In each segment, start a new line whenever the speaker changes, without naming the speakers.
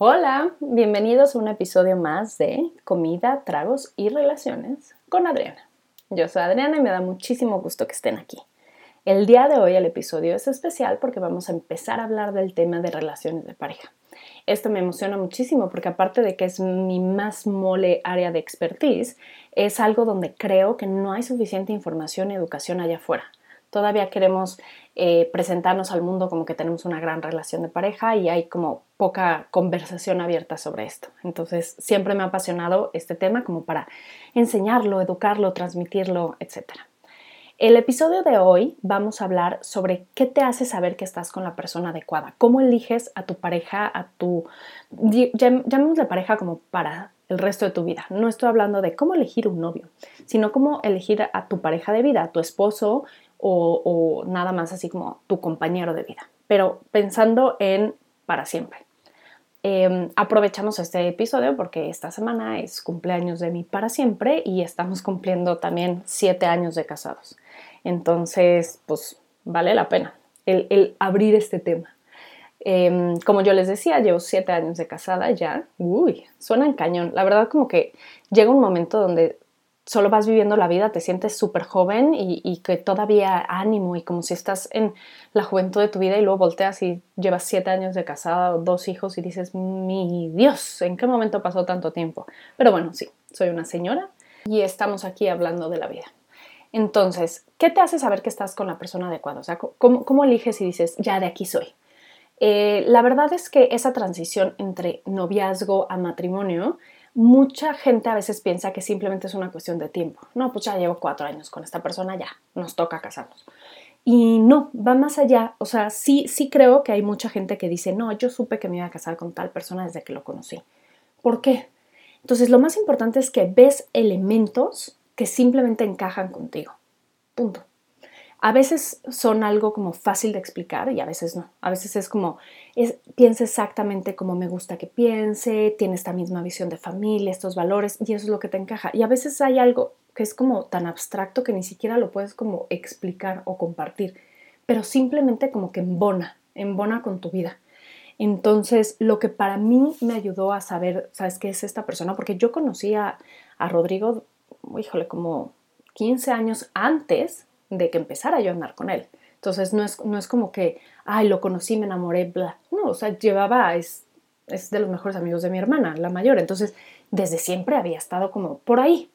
Hola, bienvenidos a un episodio más de Comida, Tragos y Relaciones con Adriana. Yo soy Adriana y me da muchísimo gusto que estén aquí. El día de hoy el episodio es especial porque vamos a empezar a hablar del tema de relaciones de pareja. Esto me emociona muchísimo porque aparte de que es mi más mole área de expertise, es algo donde creo que no hay suficiente información y educación allá afuera. Todavía queremos eh, presentarnos al mundo como que tenemos una gran relación de pareja y hay como poca conversación abierta sobre esto. Entonces, siempre me ha apasionado este tema como para enseñarlo, educarlo, transmitirlo, etc. El episodio de hoy vamos a hablar sobre qué te hace saber que estás con la persona adecuada, cómo eliges a tu pareja, a tu, llamémosle pareja como para el resto de tu vida. No estoy hablando de cómo elegir un novio, sino cómo elegir a tu pareja de vida, a tu esposo o, nada más así como tu compañero de vida, pero pensando en para siempre. Em, aprovechamos este episodio porque esta semana es cumpleaños de mi para siempre y estamos cumpliendo también siete años de casados. Entonces, pues vale la pena el, abrir este tema. Em, como yo les decía, llevo siete años de casada ya. Uy, suena en cañón. La verdad como que llega un momento donde solo vas viviendo la vida, te sientes súper joven y, que todavía ánimo y como si estás en la juventud de tu vida y luego volteas y llevas siete años de casada, dos hijos y dices, mi Dios, ¿en qué momento pasó tanto tiempo? Pero bueno, sí, soy una señora y estamos aquí hablando de la vida. Entonces, ¿qué te hace saber que estás con la persona adecuada? O sea, ¿cómo, eliges y dices, ya de aquí soy? Eh, la verdad es que esa transición entre noviazgo a matrimonio mucha gente a veces piensa que simplemente es una cuestión de tiempo. No, pues ya llevo cuatro años con esta persona, ya, nos toca casarnos. Y no, va más allá. O sea, sí, sí creo que hay mucha gente que dice, no, yo supe que me iba a casar con tal persona desde que lo conocí. ¿Por qué? Entonces, lo más importante es que ves elementos que simplemente encajan contigo. Punto a veces son algo como fácil de explicar y a veces no. A veces es como, piensa exactamente como me gusta que piense, tiene esta misma visión de familia, estos valores y eso es lo que te encaja. Y a veces hay algo que es como tan abstracto que ni siquiera lo puedes como explicar o compartir, pero simplemente como que embona, embona con tu vida. Entonces, lo que para mí me ayudó a saber, ¿sabes qué es esta persona? Porque yo conocí a, a Rodrigo, híjole, como 15 años antes de que empezara yo a andar con él. Entonces no es, no es como que, ay, lo conocí, me enamoré, bla. No, o sea, llevaba, es, es de los mejores amigos de mi hermana, la mayor. Entonces, desde siempre había estado como por ahí,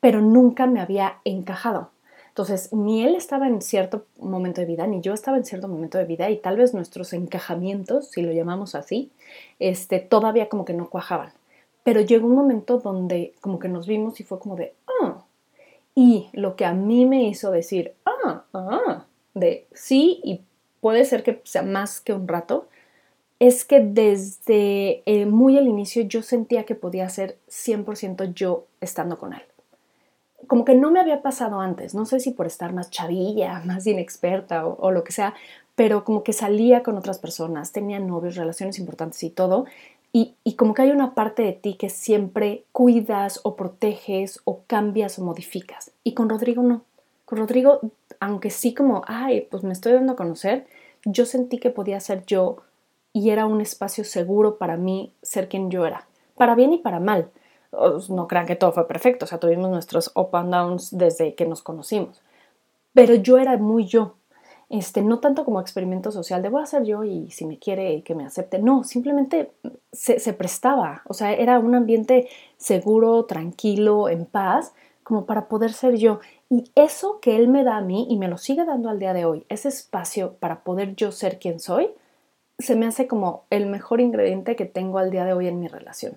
pero nunca me había encajado. Entonces, ni él estaba en cierto momento de vida, ni yo estaba en cierto momento de vida, y tal vez nuestros encajamientos, si lo llamamos así, este, todavía como que no cuajaban. Pero llegó un momento donde como que nos vimos y fue como de, oh, y lo que a mí me hizo decir, ah, ah, de sí, y puede ser que sea más que un rato, es que desde eh, muy al inicio yo sentía que podía ser 100% yo estando con él. Como que no me había pasado antes, no sé si por estar más chavilla, más inexperta o, o lo que sea, pero como que salía con otras personas, tenía novios, relaciones importantes y todo, y, como que hay una parte de ti que siempre cuidas o proteges o cambias o modificas. Y con Rodrigo no. Con Rodrigo, aunque sí como, ay, pues me estoy dando a conocer, yo sentí que podía ser yo y era un espacio seguro para mí ser quien yo era. Para bien y para mal. No crean que todo fue perfecto, o sea, tuvimos nuestros up and downs desde que nos conocimos. Pero yo era muy yo este, no tanto como experimento social de voy a ser yo y si me quiere que me acepte, no, simplemente se, se, prestaba, o sea, era un ambiente seguro, tranquilo, en paz, como para poder ser yo. Y eso que él me da a mí y me lo sigue dando al día de hoy, ese espacio para poder yo ser quien soy, se me hace como el mejor ingrediente que tengo al día de hoy en mi relación.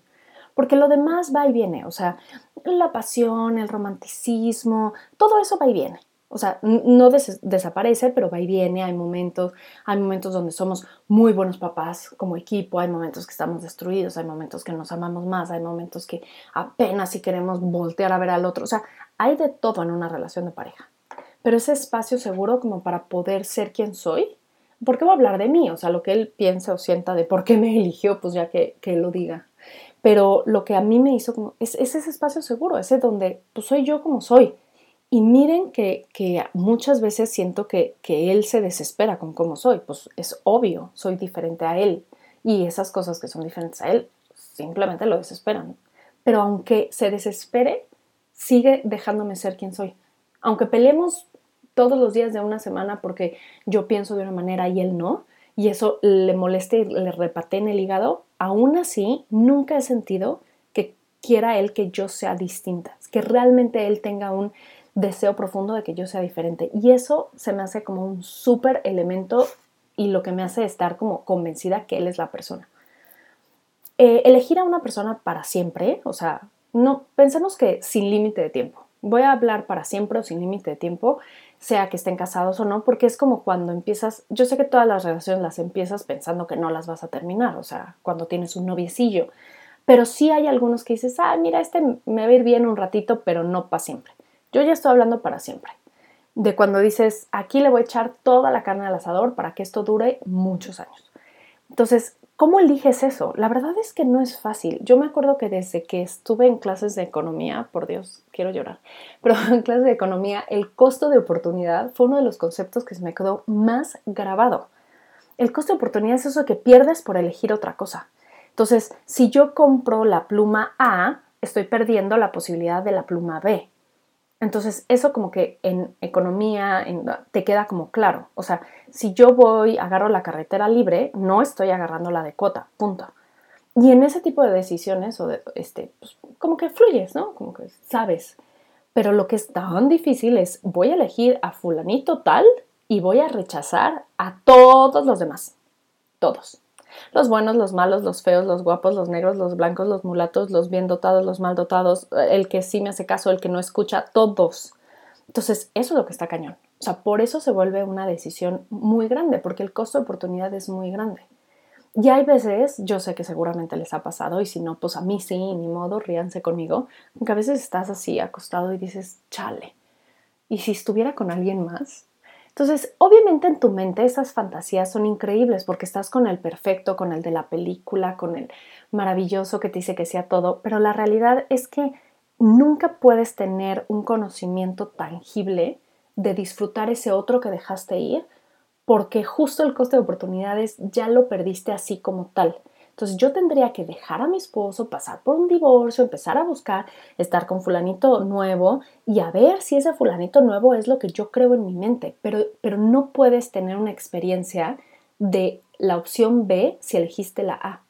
Porque lo demás va y viene, o sea, la pasión, el romanticismo, todo eso va y viene. O sea, no desaparece, pero va y viene, hay momentos, hay momentos donde somos muy buenos papás como equipo, hay momentos que estamos destruidos, hay momentos que nos amamos más, hay momentos que apenas si queremos voltear a ver al otro, o sea, hay de todo en una relación de pareja. Pero ese espacio seguro como para poder ser quien soy, ¿por qué voy a hablar de mí? O sea, lo que él piensa o sienta de por qué me eligió, pues ya que, lo diga. Pero lo que a mí me hizo como, es, es ese espacio seguro, ese donde pues soy yo como soy y miren que, muchas veces siento que, él se desespera con cómo soy, pues es obvio, soy diferente a él y esas cosas que son diferentes a él simplemente lo desesperan. Pero aunque se desespere, sigue dejándome ser quien soy. Aunque peleemos todos los días de una semana porque yo pienso de una manera y él no, y eso le moleste y le repate en el hígado, aún así nunca he sentido que quiera él que yo sea distinta, que realmente él tenga un deseo profundo de que yo sea diferente. Y eso se me hace como un súper elemento y lo que me hace estar como convencida que él es la persona. Eh, elegir a una persona para siempre, o sea, no pensemos que sin límite de tiempo. Voy a hablar para siempre o sin límite de tiempo, sea que estén casados o no, porque es como cuando empiezas, yo sé que todas las relaciones las empiezas pensando que no las vas a terminar, o sea, cuando tienes un noviecillo, pero sí hay algunos que dices, ah, mira, este me va a ir bien un ratito, pero no para siempre. Yo ya estoy hablando para siempre. De cuando dices, aquí le voy a echar toda la carne al asador para que esto dure muchos años. Entonces, ¿cómo eliges eso? La verdad es que no es fácil. Yo me acuerdo que desde que estuve en clases de economía, por Dios, quiero llorar, pero en clases de economía, el costo de oportunidad fue uno de los conceptos que se me quedó más grabado. El costo de oportunidad es eso que pierdes por elegir otra cosa. Entonces, si yo compro la pluma A, estoy perdiendo la posibilidad de la pluma B. Entonces, eso como que en economía te queda como claro. O sea, si yo voy, agarro la carretera libre, no estoy agarrando la de cuota, punto. Y en ese tipo de decisiones, o de, este, pues, como que fluyes, ¿no? Como que sabes. Pero lo que es tan difícil es, voy a elegir a fulanito tal y voy a rechazar a todos los demás. Todos. Los buenos, los malos, los feos, los guapos, los negros, los blancos, los mulatos, los bien dotados, los mal dotados, el que sí me hace caso, el que no escucha, todos. Entonces, eso es lo que está cañón. O sea, por eso se vuelve una decisión muy grande, porque el costo de oportunidad es muy grande. Y hay veces, yo sé que seguramente les ha pasado, y si no, pues a mí sí, ni modo, ríanse conmigo, porque a veces estás así acostado y dices, chale, ¿y si estuviera con alguien más? Entonces, obviamente en tu mente esas fantasías son increíbles porque estás con el perfecto, con el de la película, con el maravilloso que te dice que sea todo, pero la realidad es que nunca puedes tener un conocimiento tangible de disfrutar ese otro que dejaste ir porque justo el coste de oportunidades ya lo perdiste así como tal. Entonces yo tendría que dejar a mi esposo, pasar por un divorcio, empezar a buscar, estar con fulanito nuevo y a ver si ese fulanito nuevo es lo que yo creo en mi mente. Pero, pero no puedes tener una experiencia de la opción B si elegiste la A.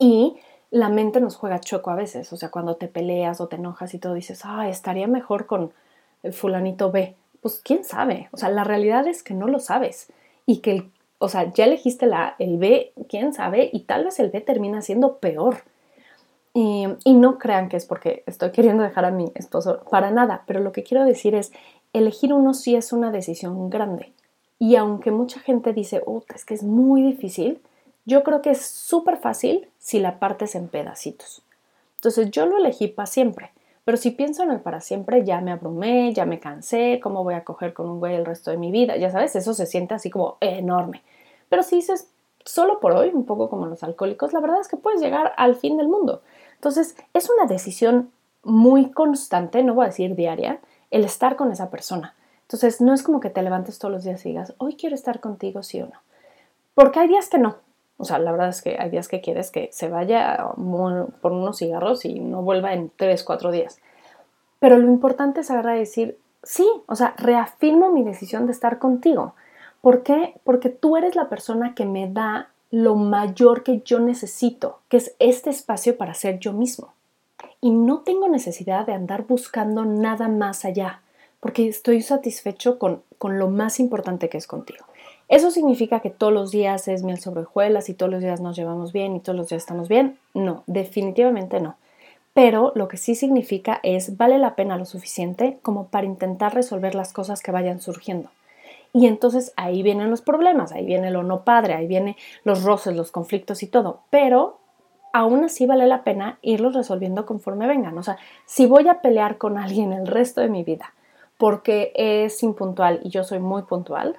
Y la mente nos juega choco a veces, o sea, cuando te peleas o te enojas y todo dices, ah, estaría mejor con el fulanito B. Pues quién sabe, o sea, la realidad es que no lo sabes y que el o sea, ya elegiste la, el B, quién sabe, y tal vez el B termina siendo peor. Y, y, no crean que es porque estoy queriendo dejar a mi esposo, para nada, pero lo que quiero decir es, elegir uno sí es una decisión grande. Y aunque mucha gente dice, es que es muy difícil, yo creo que es súper fácil si la partes en pedacitos. Entonces yo lo elegí para siempre. Pero si pienso en el para siempre, ya me abrumé, ya me cansé, ¿cómo voy a coger con un güey el resto de mi vida? Ya sabes, eso se siente así como enorme. Pero si dices, solo por hoy, un poco como los alcohólicos, la verdad es que puedes llegar al fin del mundo. Entonces, es una decisión muy constante, no voy a decir diaria, el estar con esa persona. Entonces, no es como que te levantes todos los días y digas, hoy quiero estar contigo, sí o no. Porque hay días que no. O sea, la verdad es que hay días que quieres que se vaya por unos cigarros y no vuelva en tres, cuatro días. Pero lo importante es agarrar y decir, sí, o sea, reafirmo mi decisión de estar contigo. ¿Por qué? Porque tú eres la persona que me da lo mayor que yo necesito, que es este espacio para ser yo mismo. Y no tengo necesidad de andar buscando nada más allá, porque estoy satisfecho con, con lo más importante que es contigo. ¿Eso significa que todos los días es miel sobre hojuelas y todos los días nos llevamos bien y todos los días estamos bien? No, definitivamente no. Pero lo que sí significa es vale la pena lo suficiente como para intentar resolver las cosas que vayan surgiendo. Y entonces ahí vienen los problemas, ahí viene lo no padre, ahí vienen los roces, los conflictos y todo. Pero aún así vale la pena irlos resolviendo conforme vengan. O sea, si voy a pelear con alguien el resto de mi vida porque es impuntual y yo soy muy puntual,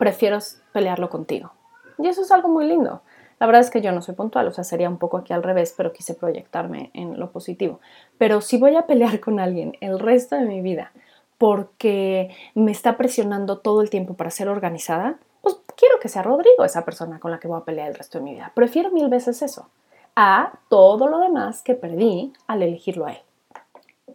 prefiero pelearlo contigo. Y eso es algo muy lindo. La verdad es que yo no soy puntual, o sea, sería un poco aquí al revés, pero quise proyectarme en lo positivo. Pero si voy a pelear con alguien el resto de mi vida porque me está presionando todo el tiempo para ser organizada, pues quiero que sea Rodrigo esa persona con la que voy a pelear el resto de mi vida. Prefiero mil veces eso a todo lo demás que perdí al elegirlo a él.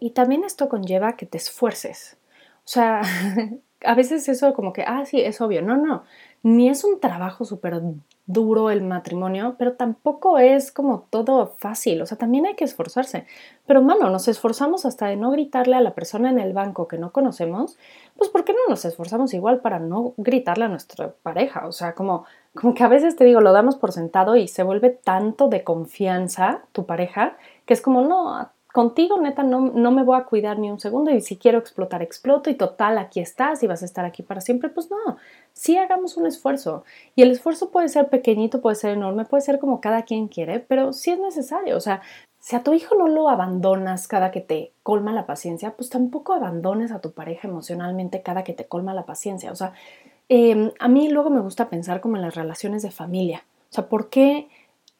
Y también esto conlleva que te esfuerces. O sea, a veces eso como que, ah, sí, es obvio. No, no, ni es un trabajo súper duro el matrimonio, pero tampoco es como todo fácil, o sea, también hay que esforzarse. Pero, mano, nos esforzamos hasta de no gritarle a la persona en el banco que no conocemos, pues ¿por qué no nos esforzamos igual para no gritarle a nuestra pareja? O sea, como, como que a veces te digo, lo damos por sentado y se vuelve tanto de confianza tu pareja, que es como, no, contigo neta no, no, me voy a cuidar ni un segundo y si quiero explotar, exploto y total, aquí estás y vas a estar aquí para siempre, pues no, sí hagamos un esfuerzo. Y el esfuerzo puede ser pequeñito, puede ser enorme, puede ser como cada quien quiere, pero sí es necesario. O sea, si a tu hijo no lo abandonas cada que te colma la paciencia, pues tampoco abandones a tu pareja emocionalmente cada que te colma la paciencia. O sea, em, a mí luego me gusta pensar como en las relaciones de familia. O sea, ¿por qué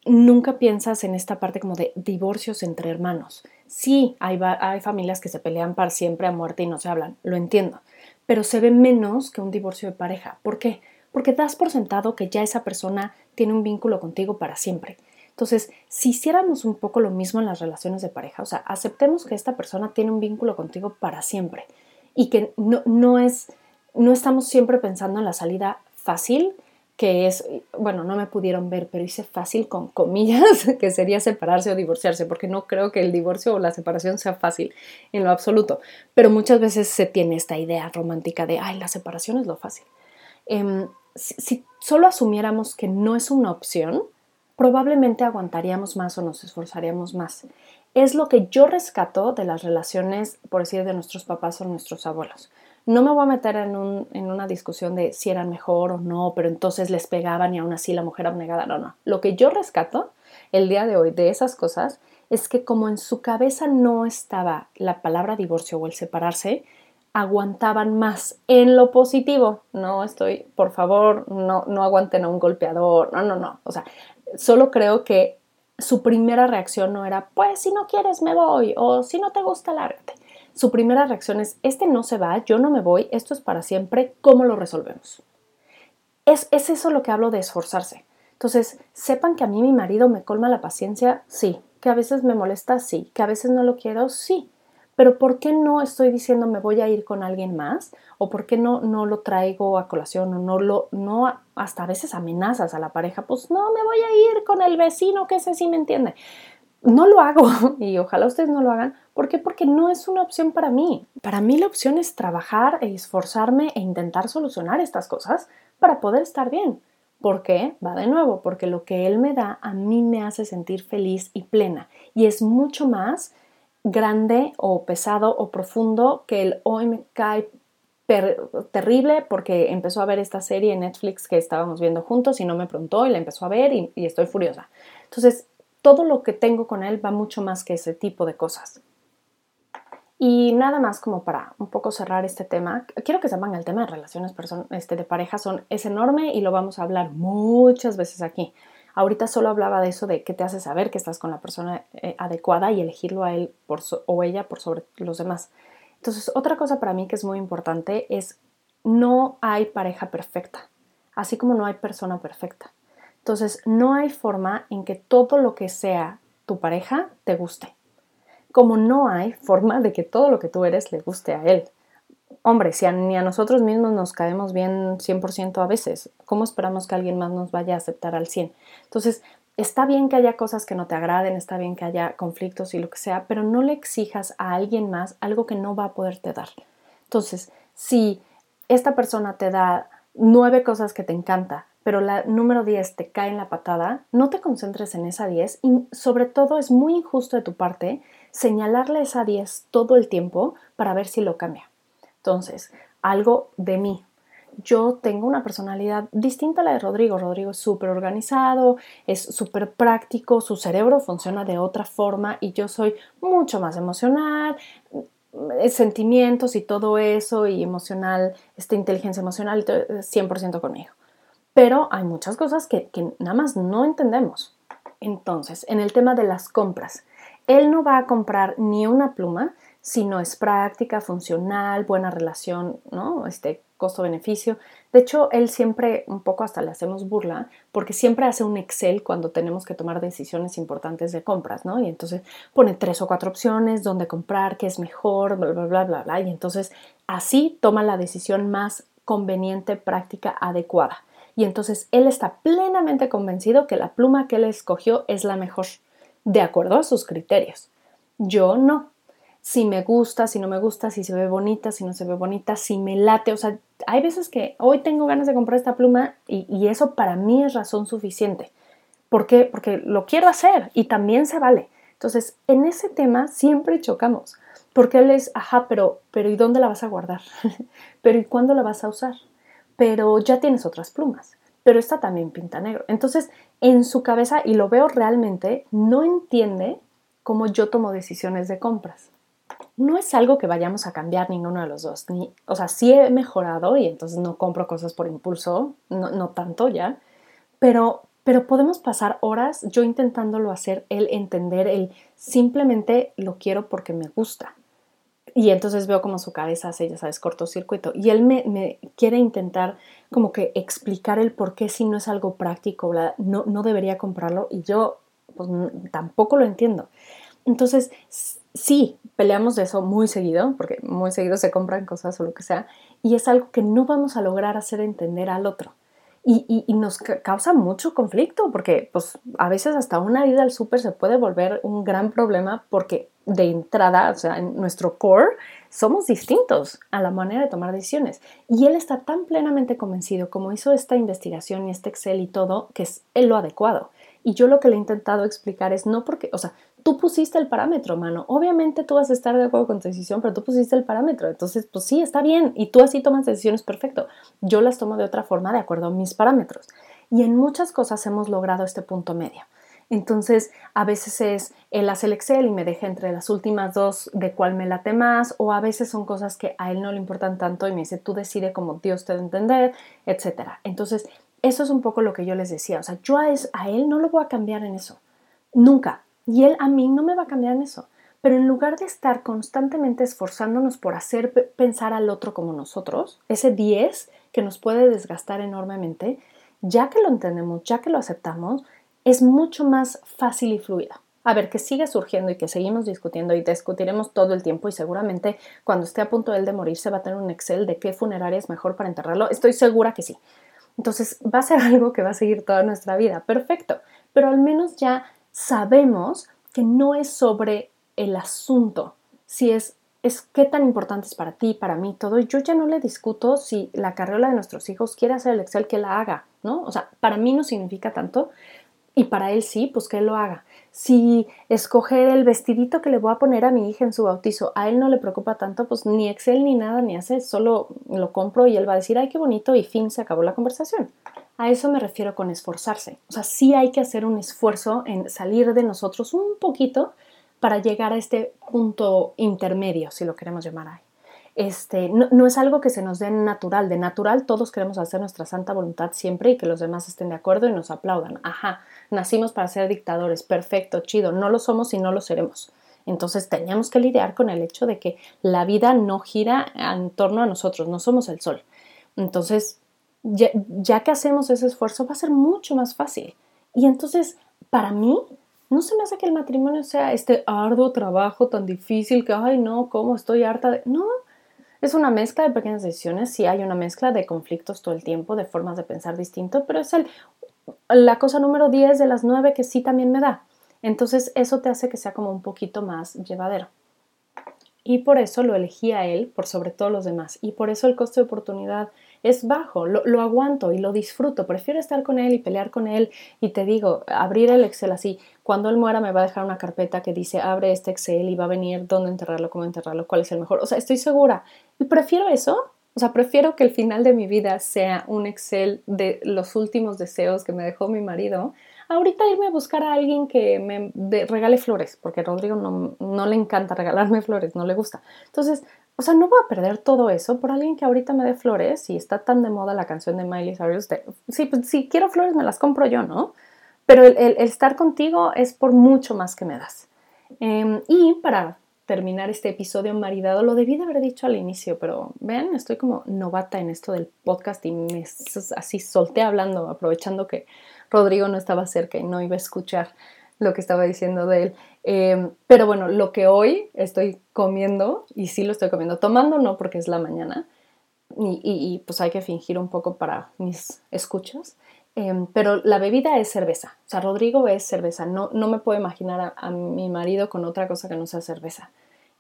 nunca piensas en esta parte como de divorcios entre hermanos? Sí, hay, familias que se pelean para siempre a muerte y no se hablan, lo entiendo, pero se ve menos que un divorcio de pareja. ¿Por qué? Porque das por sentado que ya esa persona tiene un vínculo contigo para siempre. Entonces, si hiciéramos un poco lo mismo en las relaciones de pareja, o sea, aceptemos que esta persona tiene un vínculo contigo para siempre y que no, no es, no estamos siempre pensando en la salida fácil, que es, bueno, no me pudieron ver, pero hice fácil con comillas, que sería separarse o divorciarse, porque no creo que el divorcio o la separación sea fácil en lo absoluto, pero muchas veces se tiene esta idea romántica de, ay, la separación es lo fácil. Em, si, si solo asumiéramos que no es una opción, probablemente aguantaríamos más o nos esforzaríamos más. Es lo que yo rescato de las relaciones, por decir, de nuestros papás o nuestros abuelos. No me voy a meter en, una discusión de si eran mejor o no, pero entonces les pegaban y aún así la mujer abnegada. No, no. Lo que yo rescato el día de hoy de esas cosas es que como en su cabeza no estaba la palabra divorcio o el separarse, aguantaban más en lo positivo. No estoy, por favor, no, no aguanten a un golpeador. No, no, no. O sea, solo creo que su primera reacción no era, pues si no quieres me voy o si no te gusta, lárgate su primera reacción es, este no se va, yo no me voy, esto es para siempre, ¿cómo lo resolvemos? Es, es eso lo que hablo de esforzarse. Entonces, sepan que a mí mi marido me colma la paciencia, sí, que a veces me molesta, sí, que a veces no lo quiero, sí, pero ¿por qué no estoy diciendo me voy a ir con alguien más? ¿O por qué no, no lo traigo a colación o no lo, no, hasta a veces amenazas a la pareja? Pues no, me voy a ir con el vecino que ese sí me entiende no lo hago y ojalá ustedes no lo hagan. ¿Por qué? Porque no es una opción para mí. Para mí la opción es trabajar e esforzarme e intentar solucionar estas cosas para poder estar bien. ¿Por qué? Va de nuevo, porque lo que él me da a mí me hace sentir feliz y plena y es mucho más grande o pesado o profundo que el hoy me cae terrible porque empezó a ver esta serie en Netflix que estábamos viendo juntos y no me preguntó y la empezó a ver y, y estoy furiosa. Entonces, todo lo que tengo con él va mucho más que ese tipo de cosas. Y nada más como para un poco cerrar este tema, quiero que sepan el tema de relaciones este, de pareja son, es enorme y lo vamos a hablar muchas veces aquí. Ahorita solo hablaba de eso de qué te hace saber que estás con la persona eh, adecuada y elegirlo a él por o ella por sobre los demás. Entonces, otra cosa para mí que es muy importante es no hay pareja perfecta, así como no hay persona perfecta. Entonces, no hay forma en que todo lo que sea tu pareja te guste. Como no hay forma de que todo lo que tú eres le guste a él. Hombre, si ni a nosotros mismos nos caemos bien 100% a veces, ¿cómo esperamos que alguien más nos vaya a aceptar al 100? Entonces, está bien que haya cosas que no te agraden, está bien que haya conflictos y lo que sea, pero no le exijas a alguien más algo que no va a poderte dar. Entonces, si esta persona te da nueve cosas que te encanta, pero la número 10 te cae en la patada, no te concentres en esa 10 y sobre todo es muy injusto de tu parte señalarle esa 10 todo el tiempo para ver si lo cambia. Entonces, algo de mí. Yo tengo una personalidad distinta a la de Rodrigo. Rodrigo es súper organizado, es súper práctico, su cerebro funciona de otra forma y yo soy mucho más emocional, eh, sentimientos y todo eso y emocional, esta inteligencia emocional, 100% conmigo pero hay muchas cosas que, nada más no entendemos. Entonces, en el tema de las compras, él no va a comprar ni una pluma si no es práctica, funcional, buena relación, ¿no? Este costo-beneficio. De hecho, él siempre, un poco hasta le hacemos burla, porque siempre hace un Excel cuando tenemos que tomar decisiones importantes de compras, ¿no? Y entonces pone tres o cuatro opciones, dónde comprar, qué es mejor, bla, bla, bla, bla, bla. Y entonces así toma la decisión más conveniente, práctica, adecuada. Y entonces él está plenamente convencido que la pluma que él escogió es la mejor, de acuerdo a sus criterios. Yo no si me gusta, si no me gusta, si se ve bonita, si no se ve bonita, si me late. O sea, hay veces que hoy tengo ganas de comprar esta pluma y, eso para mí es razón suficiente. ¿Por qué? Porque lo quiero hacer y también se vale. Entonces, en ese tema siempre chocamos. Porque él es, ajá, pero, pero ¿y dónde la vas a guardar? pero ¿y cuándo la vas a usar? Pero ya tienes otras plumas. Pero esta también pinta negro. Entonces, en su cabeza, y lo veo realmente, no entiende cómo yo tomo decisiones de compras no es algo que vayamos a cambiar ninguno de los dos. Ni, o sea, sí he mejorado y entonces no compro cosas por impulso, no, tanto ya, pero, pero podemos pasar horas yo intentándolo hacer, él entender, él simplemente lo quiero porque me gusta. Y entonces veo como su cabeza hace, ya sabes, cortocircuito. Y él me, quiere intentar como que explicar el por qué si no es algo práctico, no, no debería comprarlo. Y yo pues tampoco lo entiendo. Entonces, sí, peleamos de eso muy seguido, porque muy seguido se compran cosas o lo que sea, y es algo que no vamos a lograr hacer entender al otro. Y, nos causa mucho conflicto, porque pues a veces hasta una ida al súper se puede volver un gran problema porque de entrada, o sea, en nuestro core, somos distintos a la manera de tomar decisiones. Y él está tan plenamente convencido, como hizo esta investigación y este Excel y todo, que es lo adecuado. Y yo lo que le he intentado explicar es no porque, o sea, tú pusiste el parámetro, mano. Obviamente tú vas a estar de acuerdo con tu decisión, pero tú pusiste el parámetro. Entonces, pues sí, está bien. Y tú así tomas decisiones perfecto. Yo las tomo de otra forma de acuerdo a mis parámetros. Y en muchas cosas hemos logrado este punto medio. Entonces, a veces es él hace el Excel y me deja entre las últimas dos de cuál me late más, o a veces son cosas que a él no le importan tanto y me dice, tú decide como Dios te debe entender, etc. Entonces, eso es un poco lo que yo les decía. O sea, yo a él no lo voy a cambiar en eso. Nunca. Y él a mí no me va a cambiar en eso. Pero en lugar de estar constantemente esforzándonos por hacer pensar al otro como nosotros, ese 10 que nos puede desgastar enormemente, ya que lo entendemos, ya que lo aceptamos, es mucho más fácil y fluido. A ver, que sigue surgiendo y que seguimos discutiendo y discutiremos todo el tiempo y seguramente cuando esté a punto él de morir se va a tener un Excel de qué funeraria es mejor para enterrarlo. Estoy segura que sí. Entonces va a ser algo que va a seguir toda nuestra vida. Perfecto. Pero al menos ya sabemos que no es sobre el asunto, si es, es qué tan importante es para ti, para mí, todo. Yo ya no le discuto si la carriola de nuestros hijos quiere hacer el Excel, que la haga, ¿no? O sea, para mí no significa tanto y para él sí, pues que él lo haga si escoger el vestidito que le voy a poner a mi hija en su bautizo, a él no le preocupa tanto, pues ni Excel ni nada ni hace, solo lo compro y él va a decir, ay, qué bonito y fin, se acabó la conversación. A eso me refiero con esforzarse. O sea, sí hay que hacer un esfuerzo en salir de nosotros un poquito para llegar a este punto intermedio, si lo queremos llamar ahí. Este, no, es algo que se nos dé natural. De natural todos queremos hacer nuestra santa voluntad siempre y que los demás estén de acuerdo y nos aplaudan. Ajá, nacimos para ser dictadores, perfecto, chido, no lo somos y no lo seremos. Entonces teníamos que lidiar con el hecho de que la vida no gira en torno a nosotros, no somos el sol. Entonces, ya, que hacemos ese esfuerzo, va a ser mucho más fácil. Y entonces, para mí, no se me hace que el matrimonio sea este arduo trabajo tan difícil que, ay, no, ¿cómo estoy harta de...? No, es una mezcla de pequeñas decisiones, sí hay una mezcla de conflictos todo el tiempo, de formas de pensar distinto, pero es el la cosa número 10 de las 9 que sí también me da. Entonces eso te hace que sea como un poquito más llevadero. Y por eso lo elegí a él por sobre todos los demás. Y por eso el costo de oportunidad es bajo. Lo, lo, aguanto y lo disfruto. Prefiero estar con él y pelear con él. Y te digo, abrir el Excel así. Cuando él muera me va a dejar una carpeta que dice abre este Excel y va a venir dónde enterrarlo, cómo enterrarlo, cuál es el mejor. O sea, estoy segura. Y prefiero eso o sea, prefiero que el final de mi vida sea un Excel de los últimos deseos que me dejó mi marido. Ahorita irme a buscar a alguien que me regale flores, porque Rodrigo no, no, le encanta regalarme flores, no le gusta. Entonces, o sea, no voy a perder todo eso por alguien que ahorita me dé flores y está tan de moda la canción de Miley Cyrus. sí, pues, si quiero flores me las compro yo, ¿no? Pero el, estar contigo es por mucho más que me das. Em, y para terminar este episodio maridado. Lo debí de haber dicho al inicio, pero vean, estoy como novata en esto del podcast y me así solté hablando, aprovechando que Rodrigo no estaba cerca y no iba a escuchar lo que estaba diciendo de él. Em, pero bueno, lo que hoy estoy comiendo, y sí lo estoy comiendo, tomando no porque es la mañana, y, pues hay que fingir un poco para mis escuchas, em, pero la bebida es cerveza, o sea, Rodrigo es cerveza, no, no me puedo imaginar a, mi marido con otra cosa que no sea cerveza.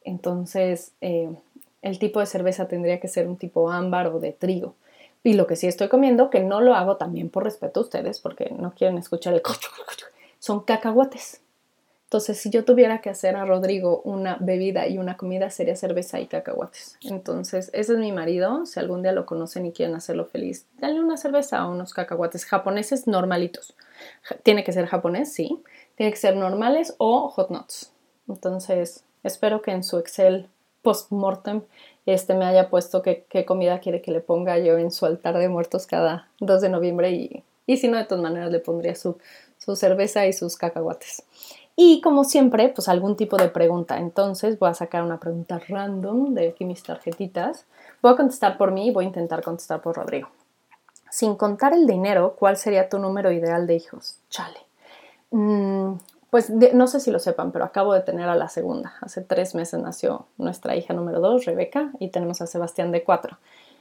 Entonces, em, el tipo de cerveza tendría que ser un tipo ámbar o de trigo. Y lo que sí estoy comiendo, que no lo hago también por respeto a ustedes, porque no quieren escuchar el cocho, son cacahuates. Entonces, si yo tuviera que hacer a Rodrigo una bebida y una comida, sería cerveza y cacahuates. Entonces, ese es mi marido. Si algún día lo conocen y quieren hacerlo feliz, denle una cerveza o unos cacahuates japoneses normalitos. Tiene que ser japonés, sí. Tiene que ser normales o hot nuts. Entonces, espero que en su Excel post-mortem este me haya puesto qué, comida quiere que le ponga yo en su altar de muertos cada 2 de noviembre y, y si no, de todas maneras le pondría su, su cerveza y sus cacahuates. Y como siempre, pues algún tipo de pregunta. Entonces voy a sacar una pregunta random de aquí mis tarjetitas. Voy a contestar por mí y voy a intentar contestar por Rodrigo. Sin contar el dinero, ¿cuál sería tu número ideal de hijos? Chale. Mm, pues no sé si lo sepan, pero acabo de tener a la segunda. Hace tres meses nació nuestra hija número dos, Rebeca, y tenemos a Sebastián de cuatro.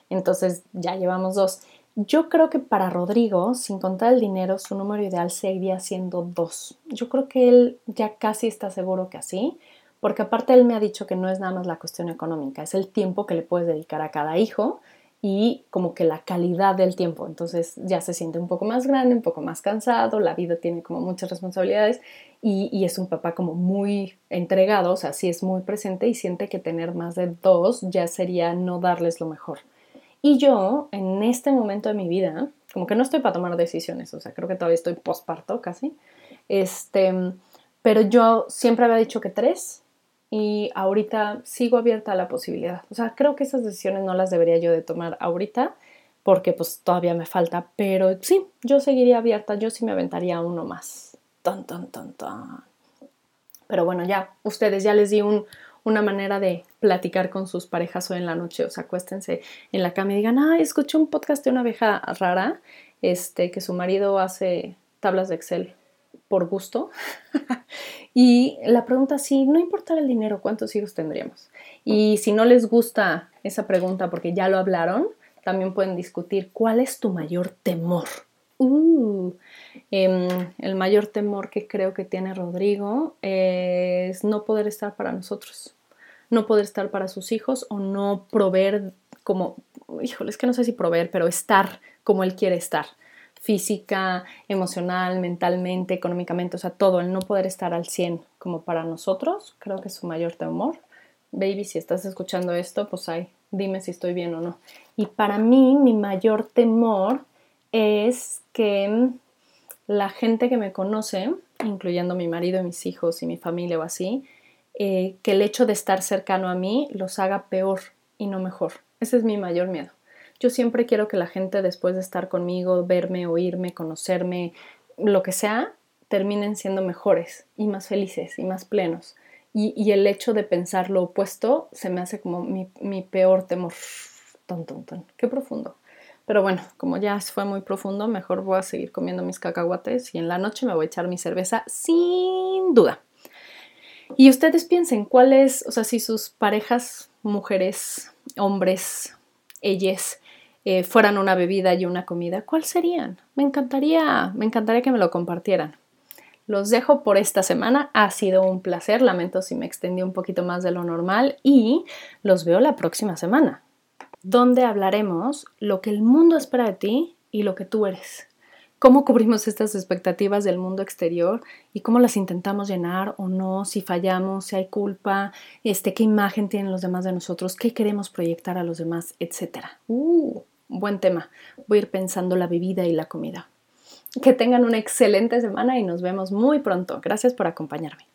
Entonces ya llevamos dos. Yo creo que para Rodrigo, sin contar el dinero, su número ideal seguiría siendo dos. Yo creo que él ya casi está seguro que así, porque aparte él me ha dicho que no es nada más la cuestión económica, es el tiempo que le puedes dedicar a cada hijo y como que la calidad del tiempo. Entonces ya se siente un poco más grande, un poco más cansado, la vida tiene como muchas responsabilidades y, y, es un papá como muy entregado, o sea, sí es muy presente y siente que tener más de dos ya sería no darles lo mejor. Y yo, en este momento de mi vida, como que no estoy para tomar decisiones, o sea, creo que todavía estoy posparto casi, este, pero yo siempre había dicho que tres y ahorita sigo abierta a la posibilidad. O sea, creo que esas decisiones no las debería yo de tomar ahorita porque pues todavía me falta, pero sí, yo seguiría abierta, yo sí me aventaría uno más. Tan, tan, tan, tan. Pero bueno, ya, ustedes ya les di un, una manera de platicar con sus parejas hoy en la noche. O sea, acuéstense en la cama y digan, ah, escuché un podcast de una abeja rara, este, que su marido hace tablas de Excel por gusto. y la pregunta si no importa el dinero, ¿cuántos hijos tendríamos? Y si no les gusta esa pregunta porque ya lo hablaron, también pueden discutir cuál es tu mayor temor. Uh, em, el mayor temor que creo que tiene Rodrigo es no poder estar para nosotros no poder estar para sus hijos o no proveer como, híjole, es que no sé si proveer, pero estar como él quiere estar, física, emocional, mentalmente, económicamente, o sea, todo, el no poder estar al 100 como para nosotros, creo que es su mayor temor. Baby, si estás escuchando esto, pues ahí, dime si estoy bien o no. Y para mí, mi mayor temor es que la gente que me conoce, incluyendo mi marido, mis hijos y mi familia o así, eh, que el hecho de estar cercano a mí los haga peor y no mejor. Ese es mi mayor miedo. Yo siempre quiero que la gente después de estar conmigo, verme, oírme, conocerme, lo que sea, terminen siendo mejores y más felices y más plenos. Y, el hecho de pensar lo opuesto se me hace como mi, mi peor temor. Ton, ton, ton. Qué profundo. Pero bueno, como ya fue muy profundo, mejor voy a seguir comiendo mis cacahuates y en la noche me voy a echar mi cerveza sin duda. Y ustedes piensen cuál es, o sea, si sus parejas, mujeres, hombres, ellas, eh, fueran una bebida y una comida, ¿cuál serían? Me encantaría, me encantaría que me lo compartieran. Los dejo por esta semana. Ha sido un placer. Lamento si me extendí un poquito más de lo normal y los veo la próxima semana, donde hablaremos lo que el mundo espera de ti y lo que tú eres cómo cubrimos estas expectativas del mundo exterior y cómo las intentamos llenar o no, si fallamos, si hay culpa, este, qué imagen tienen los demás de nosotros, qué queremos proyectar a los demás, etcétera. Uh, buen tema. Voy a ir pensando la bebida y la comida. Que tengan una excelente semana y nos vemos muy pronto. Gracias por acompañarme.